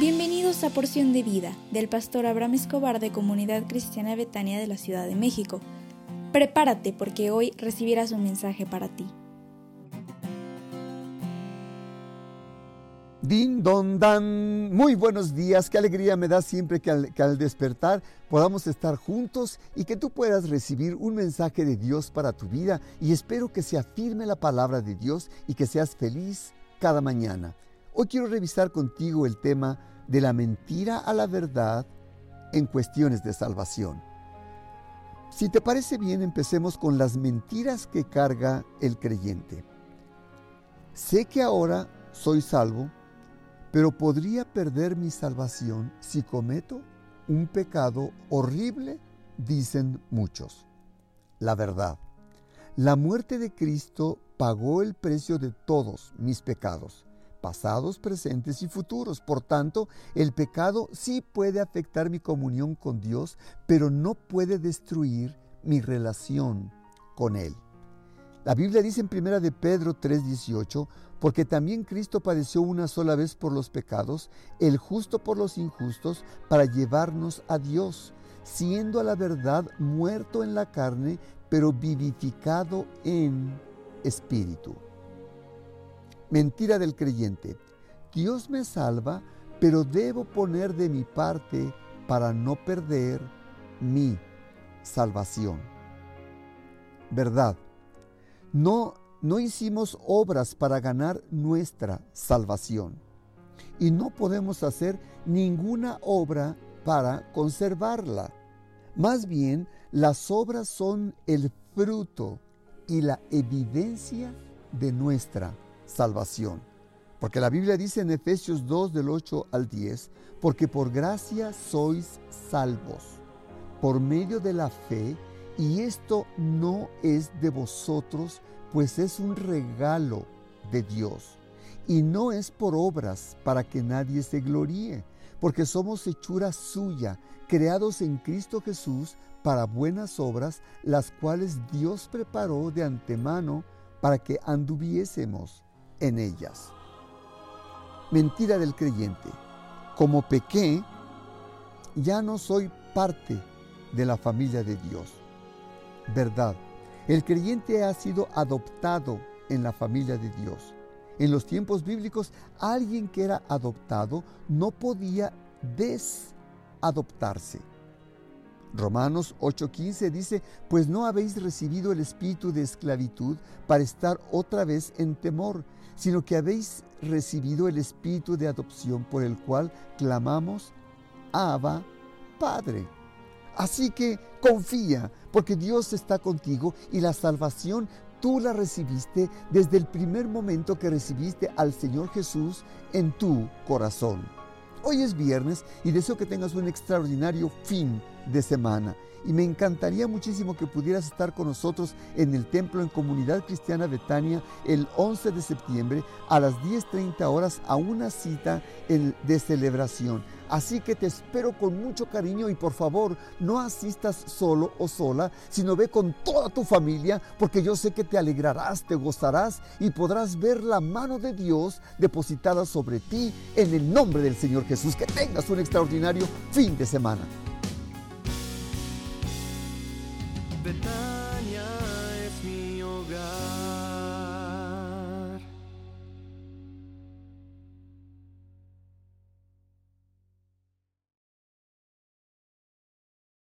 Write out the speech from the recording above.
Bienvenidos a Porción de Vida del pastor Abraham Escobar de Comunidad Cristiana Betania de la Ciudad de México. Prepárate porque hoy recibirás un mensaje para ti. Din don dan, muy buenos días, qué alegría me da siempre que al, que al, despertar podamos estar juntos y que tú puedas recibir un mensaje de Dios para tu vida y espero que se afirme la palabra de Dios y que seas feliz cada mañana. Hoy quiero revisar contigo el tema de la mentira a la verdad en cuestiones de salvación. Si te parece bien, empecemos con las mentiras que carga el creyente. Sé que ahora soy salvo, pero podría perder mi salvación si cometo un pecado horrible, dicen muchos. La verdad, la muerte de Cristo pagó el precio de todos mis pecados pasados, presentes y futuros. Por tanto, el pecado sí puede afectar mi comunión con Dios, pero no puede destruir mi relación con Él. La Biblia dice en 1 de Pedro 3:18, porque también Cristo padeció una sola vez por los pecados, el justo por los injustos, para llevarnos a Dios, siendo a la verdad muerto en la carne, pero vivificado en espíritu. Mentira del creyente. Dios me salva, pero debo poner de mi parte para no perder mi salvación. Verdad. No, no hicimos obras para ganar nuestra salvación. Y no podemos hacer ninguna obra para conservarla. Más bien, las obras son el fruto y la evidencia de nuestra salvación. Porque la Biblia dice en Efesios 2 del 8 al 10, porque por gracia sois salvos, por medio de la fe, y esto no es de vosotros, pues es un regalo de Dios. Y no es por obras para que nadie se gloríe, porque somos hechura suya, creados en Cristo Jesús para buenas obras, las cuales Dios preparó de antemano para que anduviésemos en ellas. Mentira del creyente. Como pequé, ya no soy parte de la familia de Dios. Verdad. El creyente ha sido adoptado en la familia de Dios. En los tiempos bíblicos, alguien que era adoptado no podía desadoptarse. Romanos 8:15 dice, pues no habéis recibido el espíritu de esclavitud para estar otra vez en temor, sino que habéis recibido el espíritu de adopción por el cual clamamos, Abba, Padre. Así que confía, porque Dios está contigo y la salvación tú la recibiste desde el primer momento que recibiste al Señor Jesús en tu corazón. Hoy es viernes y deseo que tengas un extraordinario fin de semana. Y me encantaría muchísimo que pudieras estar con nosotros en el templo en Comunidad Cristiana Betania el 11 de septiembre a las 10.30 horas a una cita de celebración. Así que te espero con mucho cariño y por favor no asistas solo o sola, sino ve con toda tu familia porque yo sé que te alegrarás, te gozarás y podrás ver la mano de Dios depositada sobre ti en el nombre del Señor Jesús. Que tengas un extraordinario fin de semana. Betania es.